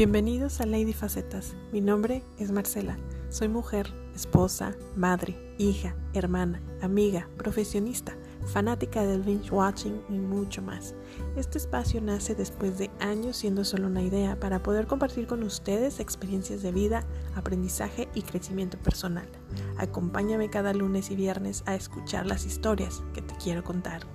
Bienvenidos a Lady Facetas. Mi nombre es Marcela. Soy mujer, esposa, madre, hija, hermana, amiga, profesionista, fanática del binge watching y mucho más. Este espacio nace después de años siendo solo una idea para poder compartir con ustedes experiencias de vida, aprendizaje y crecimiento personal. Acompáñame cada lunes y viernes a escuchar las historias que te quiero contar.